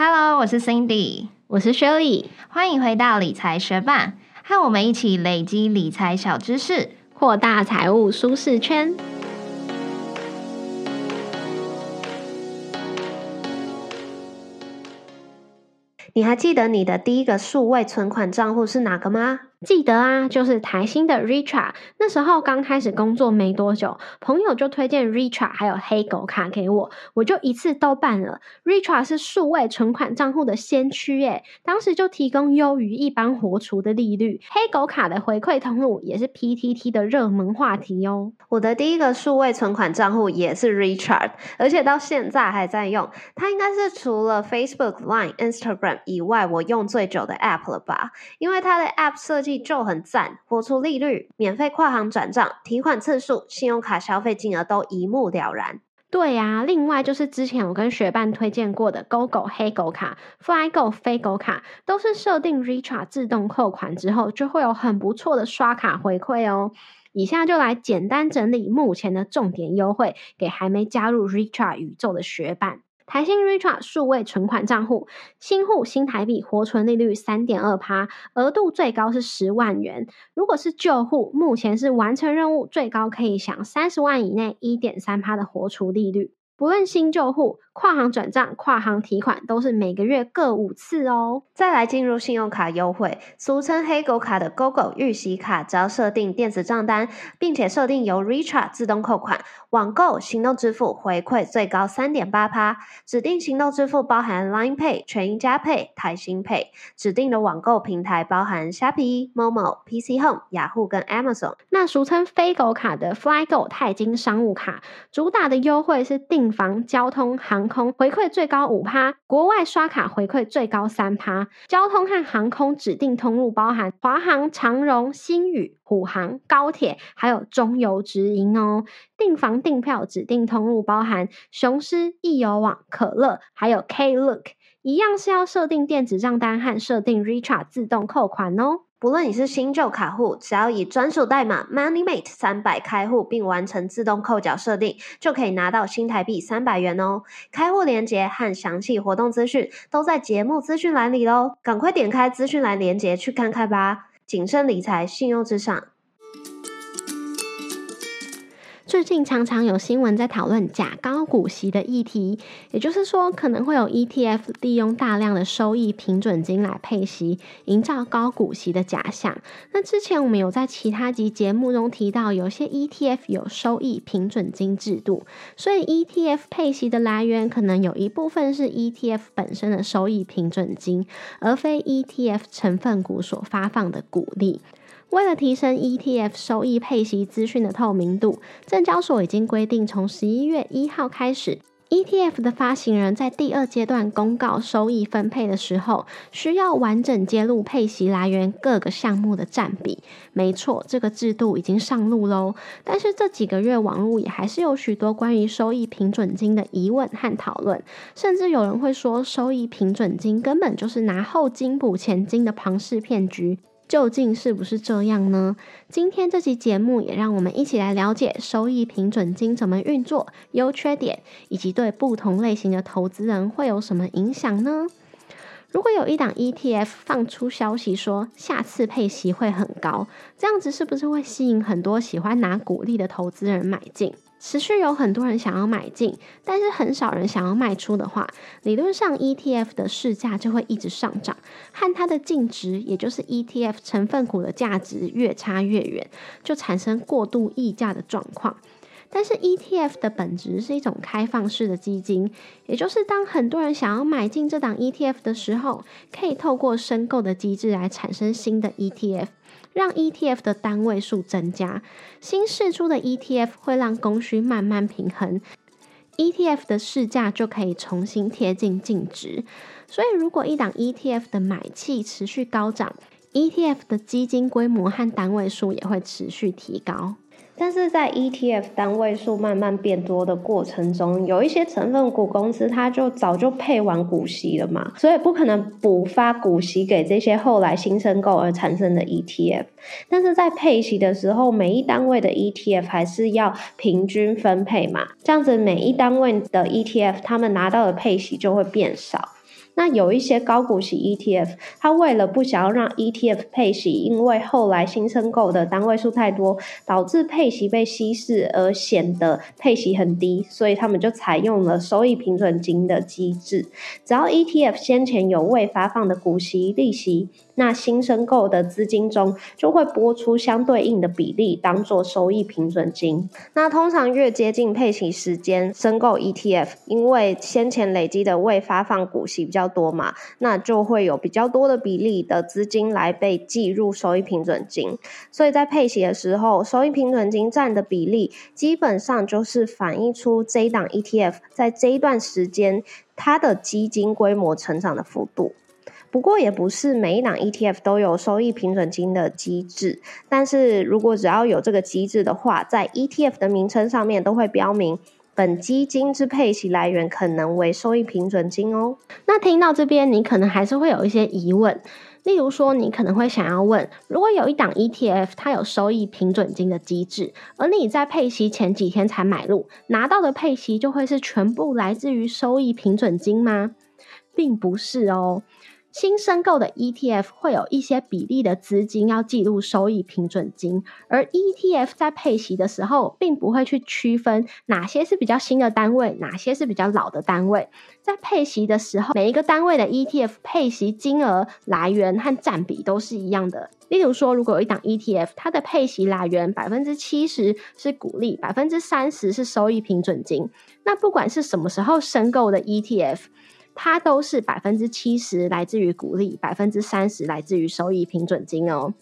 Hello，我是 Cindy，我是 Shirley，欢迎回到理财学霸，和我们一起累积理财小知识。扩大财务舒适圈。你还记得你的第一个数位存款账户是哪个吗？记得啊，就是台新的 Richard，。那时候刚开始工作没多久，朋友就推荐 Richard 还有黑狗卡给我，我就一次都办了。Richard 是数位存款账户的先驱耶，当时就提供优于一般活储的利率。黑狗卡的回馈通路也是 PTT 的热门话题哦。我的第一个数位存款账户也是 Richard，而且到现在还在用。它应该是除了 Facebook、Line、Instagram 以外，我用最久的 App 了吧？因为它的 App 设计就很赞，活出利率、免费跨行转账、提款次数、信用卡消费金额都一目了然。对呀、另外就是之前我跟学伴推荐过的 GoGo 黑狗卡、FlyGo 飞狗卡，都是设定 Richa 自动扣款之后，就会有很不错的刷卡回馈哦。以下就来简单整理目前的重点优惠，给还没加入 Richa 宇宙的学伴。台新 Retra 数位存款账户，新户新台币活存利率三点二趴，额度最高是十万元。如果是旧户，目前是完成任务最高可以享三十万以内一点三趴的活储利率。不论新旧户，跨行转账、跨行提款都是每个月各五次哦。再来进入信用卡优惠，俗称黑狗卡的 GoGo 预习卡，只要设定电子账单，并且设定由 Richa 自动扣款，网购、行动支付回馈最高三点八趴。指定行动支付包含 Line Pay、全银加 Pay、台新 Pay。指定的网购平台包含虾皮、Momo、PC Home、雅虎跟 Amazon。那俗称飞狗卡的 FlyGo 钛金商务卡，主打的优惠是订房、交通、航空回馈最高五趴，国外刷卡回馈最高三趴。交通和航空指定通路包含华航、长荣、新宇、虎航、高铁，还有中油直营哦。订房订票指定通路包含雄狮、易游网、可乐，还有 Klook，一样是要设定电子账单和设定 Richa 自动扣款哦。不论你是新旧卡户，只要以专属代码 MoneyMate 三百开户，并完成自动扣缴设定，就可以拿到新台币三百元哦。开户链接和详细活动资讯都在节目资讯栏里喽，赶快点开资讯栏链接去看看吧。谨慎理财，信用至上。最近常常有新闻在讨论假高股息的议题，也就是说，可能会有 ETF 利用大量的收益平准金来配息，营造高股息的假象。那之前我们有在其他集节目中提到，有些 ETF 有收益平准金制度，所以 ETF 配息的来源可能有一部分是 ETF 本身的收益平准金，而非 ETF 成分股所发放的股利。为了提升 ETF 收益配息资讯的透明度，证交所已经规定，从十一月一号开始，ETF 的发行人在第二阶段公告收益分配的时候，需要完整揭露配息来源各个项目的占比。没错，这个制度已经上路喽。但是这几个月，网络也还是有许多关于收益平准金的疑问和讨论，甚至有人会说，收益平准金根本就是拿后金补前金的庞氏骗局。究竟是不是这样呢？今天这期节目也让我们一起来了解收益平准金怎么运作、优缺点，以及对不同类型的投资人会有什么影响呢？如果有一档 ETF 放出消息说下次配息会很高，这样子是不是会吸引很多喜欢拿股利的投资人买进？持续有很多人想要买进，但是很少人想要卖出的话，理论上 ETF 的市价就会一直上涨，和它的净值，也就是 ETF 成分股的价值越差越远，就产生过度溢价的状况。但是 ETF 的本质是一种开放式的基金，也就是当很多人想要买进这档 ETF 的时候，可以透过申购的机制来产生新的 ETF，让 ETF 的单位数增加。新释出的 ETF 会让供需慢慢平衡。，ETF 的市价就可以重新贴近净值。所以，如果一档 ETF 的买气持续高涨，ETF 的基金规模和单位数也会持续提高。但是在 ETF 单位数慢慢变多的过程中，有一些成分股公司它就早就配完股息了嘛，所以不可能补发股息给这些后来新申购而产生的 ETF。但是在配息的时候，每一单位的 ETF 还是要平均分配嘛，这样子每一单位的 ETF 他们拿到的配息就会变少。那有一些高股息 ETF，它为了不想要让 ETF 配息，因为后来新申购的单位数太多，导致配息被稀释而显得配息很低，所以他们就采用了收益平准金的机制。只要 ETF 先前有未发放的股息利息。那新申购的资金中就会拨出相对应的比例，当做收益平准金。那通常越接近配息时间申购 ETF，因为先前累积的未发放股息比较多嘛，那就会有比较多的比例的资金来被计入收益平准金。所以在配息的时候，收益平准金占的比例，基本上就是反映出这一档 ETF 在这一段时间它的基金规模成长的幅度。不过也不是每一档 ETF 都有收益平准金的机制，但是如果只要有这个机制的话，在 ETF 的名称上面都会标明本基金之配息来源可能为收益平准金哦。那听到这边，你可能还是会有一些疑问，例如说，你可能会想要问，如果有一档 ETF 它有收益平准金的机制，而你在配息前几天才买入，拿到的配息就会是全部来自于收益平准金吗？并不是哦。新申购的 ETF 会有一些比例的资金要记录收益平准金，而 ETF 在配息的时候，并不会去区分哪些是比较新的单位，哪些是比较老的单位。在配息的时候，每一个单位的 ETF 配息金额来源和占比都是一样的。例如说，如果有一档 ETF，它的配息来源百分之七十是股利，百分之三十是收益平准金，那不管是什么时候申购的 ETF。它都是百分之七十来自于股利，百分之三十来自于收益平准金哦。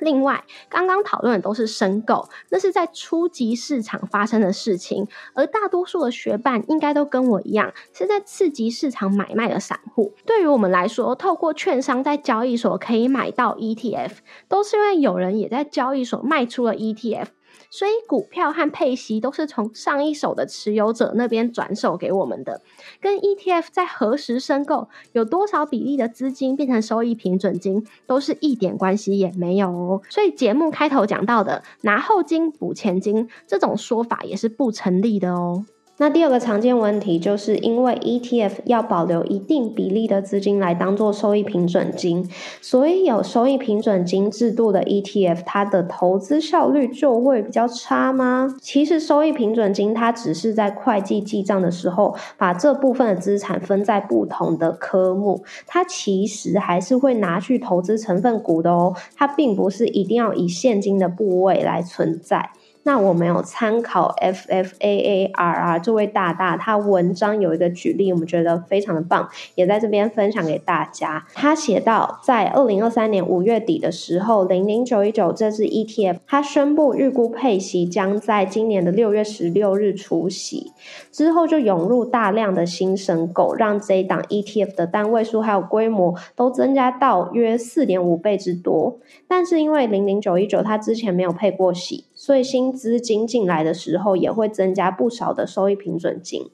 另外，刚刚讨论的都是申购，那是在初级市场发生的事情，而大多数的学伴应该都跟我一样，是在次级市场买卖的散户。对于我们来说，透过券商在交易所可以买到 ETF，都是因为有人也在交易所卖出了 ETF。所以股票和配息都是从上一手的持有者那边转手给我们的，跟 ETF 在何时申购、有多少比例的资金变成收益平准金，都是一点关系也没有哦。所以节目开头讲到的拿后金补前金这种说法也是不成立的哦。那第二个常见问题，就是因为 ETF 要保留一定比例的资金来当做收益平准金，所以有收益平准金制度的 ETF，它的投资效率就会比较差吗？其实收益平准金它只是在会计记账的时候，把这部分的资产分在不同的科目，它其实还是会拿去投资成分股的哦，它并不是一定要以现金的部位来存在。那我们有参考 F F A A R R 这位大大，他文章有一个举例，我们觉得非常的棒，也在这边分享给大家。他写到，在二零二三年五月底的时候，零零九一九这支 ETF，他宣布预估配息将在今年的六月十六日除息，之后就涌入大量的新申购，让这一档 ETF 的单位数还有规模都增加到约四点五倍之多。但是因为零零九一九它之前没有配过息，所以新资金进来的时候也会增加不少的收益平准金。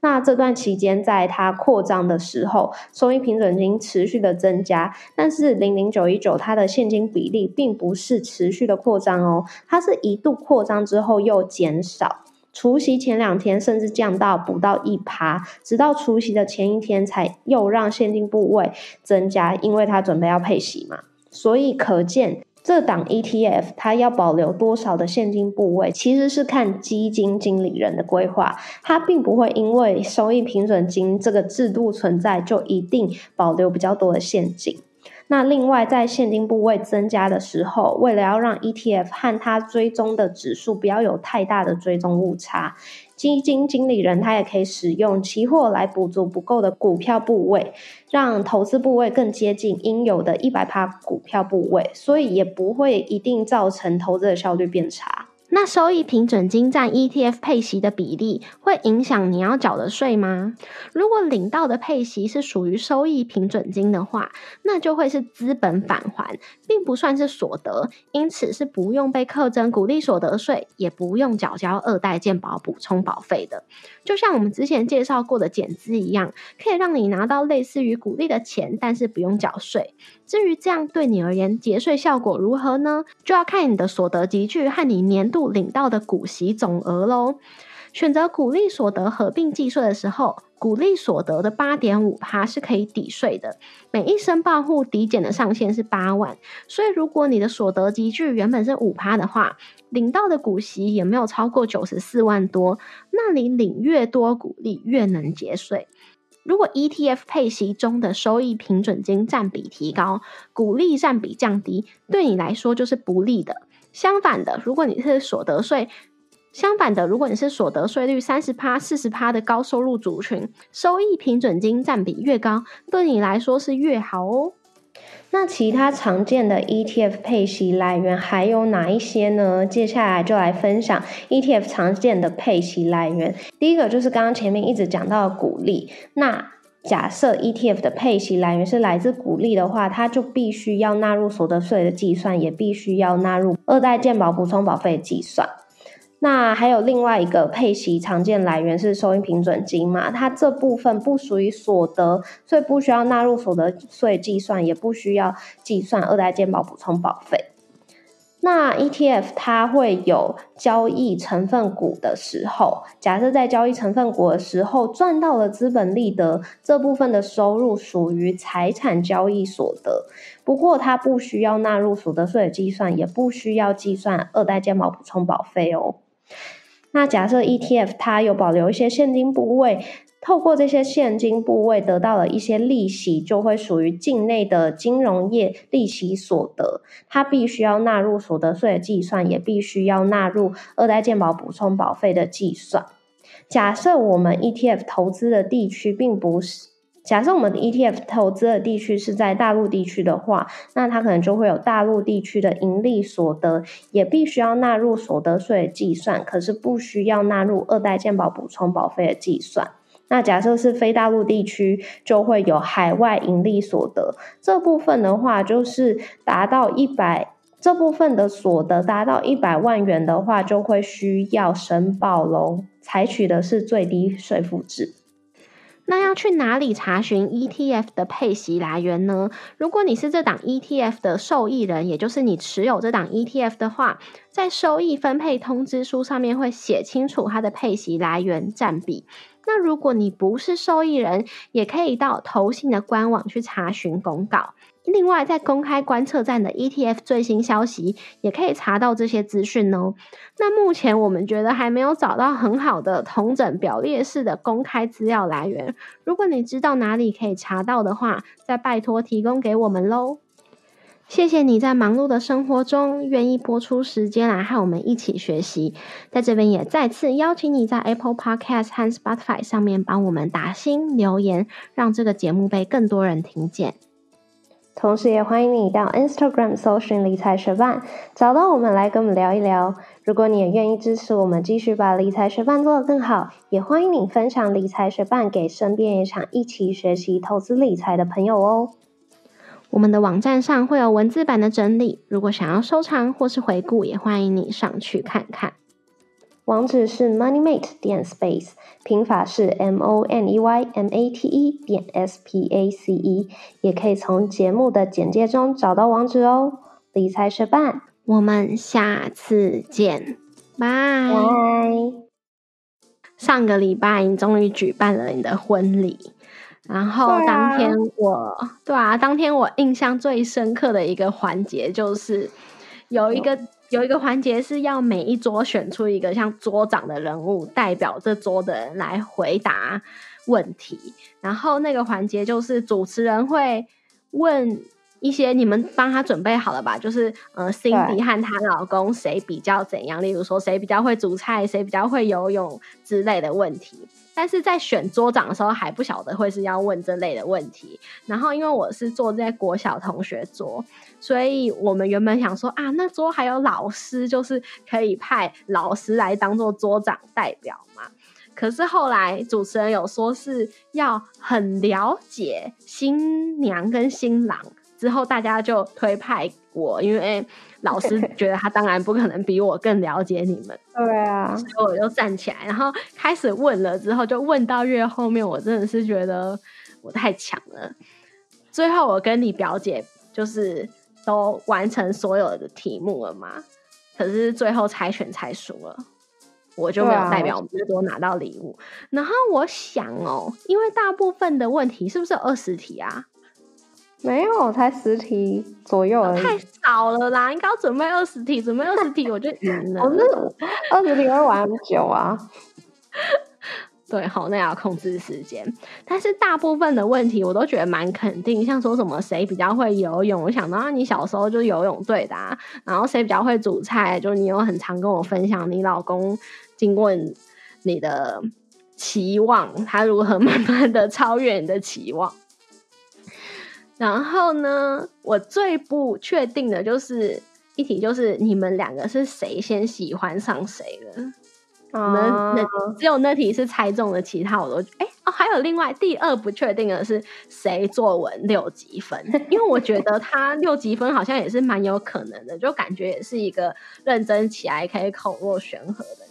那这段期间，在它扩张的时候，收益平准金持续的增加，但是零零九一九它的现金比例并不是持续的扩张哦，它是一度扩张之后又减少，除夕前两天甚至降到不到一趴，直到除夕的前一天才又让现金部位增加，因为它准备要配息嘛，所以可见。这档 ETF 它要保留多少的现金部位，其实是看基金经理人的规划，它并不会因为收益平准金这个制度存在就一定保留比较多的现金。那另外在现金部位增加的时候，为了要让 ETF 和它追踪的指数不要有太大的追踪误差。基金经理人他也可以使用期货来补足不够的股票部位，让投资部位更接近应有的一百趴股票部位，所以也不会一定造成投资的效率变差。那收益平准金占 ETF 配息的比例会影响你要缴的税吗？如果领到的配息是属于收益平准金的话，那就会是资本返还，并不算是所得，因此是不用被课征股利所得税，也不用缴交二代健保补充保费的。就像我们之前介绍过的减资一样，可以让你拿到类似于股利的钱，但是不用缴税。至于这样对你而言节税效果如何呢？就要看你的所得集聚和你年度领到的股息总额喽。选择股利所得合并计税的时候，股利所得的八点五趴是可以抵税的。每一申报户抵减的上限是八万，所以如果你的所得集聚原本是五趴的话，领到的股息也没有超过九十四万多，那你领越多股利越能节税。如果 ETF 配息中的收益平准金占比提高，股利占比降低，对你来说就是不利的。相反的，如果你是所得税，相反的，如果你是所得税率三十趴、四十趴的高收入族群，收益平准金占比越高，对你来说是越好哦。那其他常见的 ETF 配息来源还有哪一些呢？接下来就来分享 ETF 常见的配息来源。第一个就是刚刚前面一直讲到的股利。那假设 ETF 的配息来源是来自股利的话，它就必须要纳入所得税的计算，也必须要纳入二代健保补充保费计算。那还有另外一个配息常见来源是收益平准金嘛？它这部分不属于所得，所以不需要纳入所得税计算，也不需要计算二代健保补充保费。那 ETF 它会有交易成分股的时候，假设在交易成分股的时候赚到了资本利得这部分的收入属于财产交易所得，不过它不需要纳入所得税的计算，也不需要计算二代健保补充保费哦。那假设 ETF 它有保留一些现金部位，透过这些现金部位得到了一些利息，就会属于境内的金融业利息所得，它必须要纳入所得税的计算，也必须要纳入二代健保补充保费的计算。假设我们 ETF 投资的地区并不是。假设我们的 ETF 投资的地区是在大陆地区的话，那它可能就会有大陆地区的盈利所得，也必须要纳入所得税的计算，可是不需要纳入二代健保补充保费的计算。那假设是非大陆地区，就会有海外盈利所得，这部分的话就是达到一百，这部分的所得达到一百万元的话，就会需要申报喽，采取的是最低税负制。那要去哪里查询 ETF 的配息来源呢？如果你是这档 ETF 的受益人，也就是你持有这档 ETF 的话，在收益分配通知书上面会写清楚它的配息来源占比。那如果你不是受益人，也可以到投信的官网去查询公告。另外，在公开观测站的 ETF 最新消息，也可以查到这些资讯哦。那目前我们觉得还没有找到很好的同整表列式的公开资料来源。如果你知道哪里可以查到的话，再拜托提供给我们喽。谢谢你在忙碌的生活中愿意播出时间来和我们一起学习。在这边也再次邀请你在 Apple Podcast 和 Spotify 上面帮我们打新留言，让这个节目被更多人听见。同时，也欢迎你到 Instagram 搜寻理财学伴，找到我们来跟我们聊一聊。如果你也愿意支持我们，继续把理财学伴做得更好，也欢迎你分享理财学伴给身边也想一起学习投资理财的朋友哦。我们的网站上会有文字版的整理，如果想要收藏或是回顾，也欢迎你上去看看。网址是 moneymate 点 space，拼法是 m o n e y m a t e 点 s p a c e，也可以从节目的简介中找到网址哦。理财学伴，我们下次见，拜拜。上个礼拜你终于举办了你的婚礼，然后当天我，对啊，当天我印象最深刻的一个环节就是有一个。有一个环节是要每一桌选出一个像桌长的人物，代表这桌的人来回答问题。然后那个环节就是主持人会问一些你们帮他准备好了吧？就是呃，Cindy 和她老公谁比较怎样？例如说谁比较会煮菜，谁比较会游泳之类的问题。但是在选桌长的时候还不晓得会是要问这类的问题。然后因为我是坐在国小同学桌，所以我们原本想说啊，那桌还有老师，就是可以派老师来当做桌长代表嘛。可是后来主持人有说是要很了解新娘跟新郎，之后大家就推派我，因为 老师觉得他当然不可能比我更了解你们。对啊，所以我就站起来，然后开始问了。之后就问到越后面，我真的是觉得我太强了。最后我跟你表姐就是都完成所有的题目了嘛，可是最后猜拳猜输了。我就没有代表我们多拿到礼物。然后我想哦，因为大部分的问题是不是二十题啊？没有，才十题左右而已。太少了啦！应该要准备二十题，准备二十题我就赢了。我是二十题会玩很久啊。对，好，那要控制时间。但是大部分的问题我都觉得蛮肯定，像说什么谁比较会游泳，我想到你小时候就游泳队的。啊然后谁比较会煮菜，就你有很常跟我分享你老公。经过你的期望，他如何慢慢的超越你的期望？然后呢，我最不确定的就是一题，就是你们两个是谁先喜欢上谁了？那那只有那题是猜中了，其他我都哎哦，还有另外第二不确定的是谁作文六级分？因为我觉得他六级分好像也是蛮有可能的，就感觉也是一个认真起来可以口若悬河的。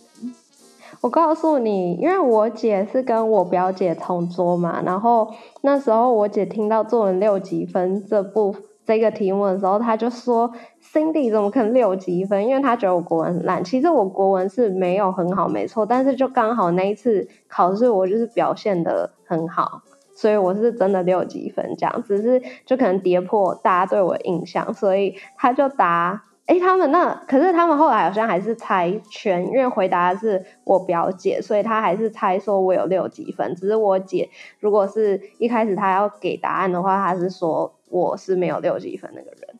我告诉你，因为我姐是跟我表姐同桌嘛，然后那时候我姐听到作文六级分这部这个题目的时候，她就说：“Cindy 怎么可能六级分？因为她觉得我国文很烂。其实我国文是没有很好，没错，但是就刚好那一次考试我就是表现的很好，所以我是真的六级分这样。只是就可能跌破大家对我的印象，所以他就答。”哎，他们那可是他们后来好像还是猜全，因为回答是我表姐，所以他还是猜说我有六级分。只是我姐如果是一开始他要给答案的话，他是说我是没有六级分那个人。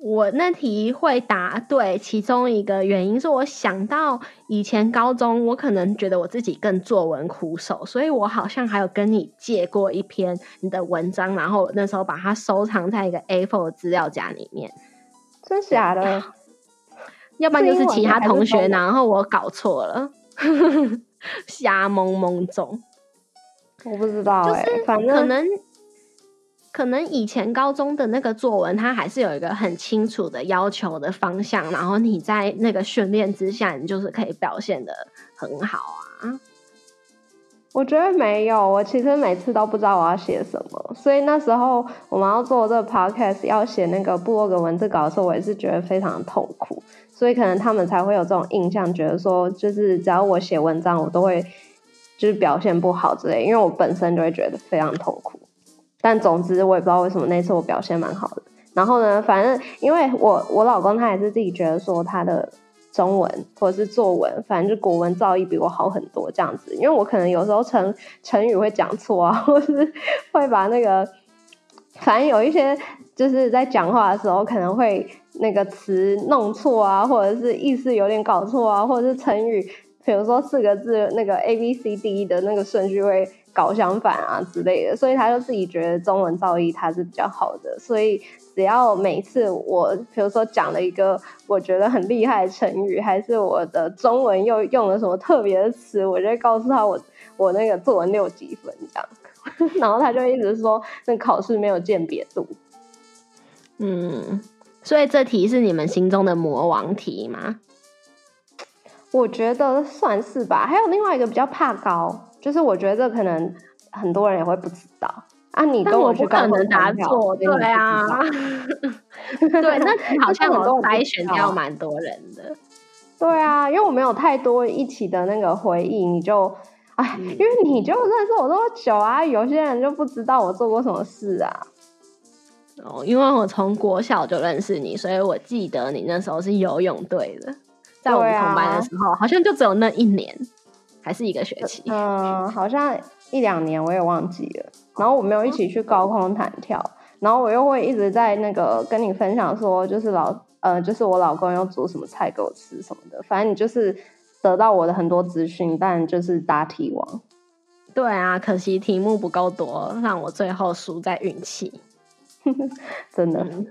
我那题会答对，其中一个原因是我想到以前高中，我可能觉得我自己更作文苦手，所以我好像还有跟你借过一篇你的文章，然后那时候把它收藏在一个 A4 资料夹里面。真假的，要不然就是其他同学，然后我搞错了，瞎蒙蒙中，我不知道哎，反正可能可能以前高中的那个作文，它还是有一个很清楚的要求的方向，然后你在那个训练之下，你就是可以表现的很好啊。我觉得没有，我其实每次都不知道我要写什么，所以那时候我们要做这个 podcast，要写那个部落格文字稿的时候，我也是觉得非常痛苦，所以可能他们才会有这种印象，觉得说就是只要我写文章，我都会就是表现不好之类，因为我本身就会觉得非常痛苦。但总之我也不知道为什么那次我表现蛮好的。然后呢，反正因为我我老公他也是自己觉得说他的。中文或者是作文，反正就国文造诣比我好很多这样子。因为我可能有时候成成语会讲错啊，或是会把那个，反正有一些就是在讲话的时候可能会那个词弄错啊，或者是意思有点搞错啊，或者是成语，比如说四个字那个 A B C D 的那个顺序会搞相反啊之类的，所以他就自己觉得中文造诣他是比较好的，所以。只要每次我比如说讲了一个我觉得很厉害的成语，还是我的中文又用了什么特别的词，我就会告诉他我 我那个作文六几分这样，然后他就一直说那考试没有鉴别度。嗯，所以这题是你们心中的魔王题吗？我觉得算是吧。还有另外一个比较怕高，就是我觉得可能很多人也会不知道。啊，你跟我不可能答错，对啊，对，那好像我筛选掉蛮多人的，对啊，因为我没有太多一起的那个回忆，你就，哎，因为你就认识我这么久啊，有些人就不知道我做过什么事啊。哦，因为我从国小就认识你，所以我记得你那时候是游泳队的，在我们同班的时候，好像就只有那一年，还是一个学期，嗯，好像一两年，我也忘记了。然后我没有一起去高空弹跳，然后我又会一直在那个跟你分享说，就是老呃，就是我老公要煮什么菜给我吃什么的。反正你就是得到我的很多资讯，但就是答题王。对啊，可惜题目不够多，让我最后输在运气。真的。嗯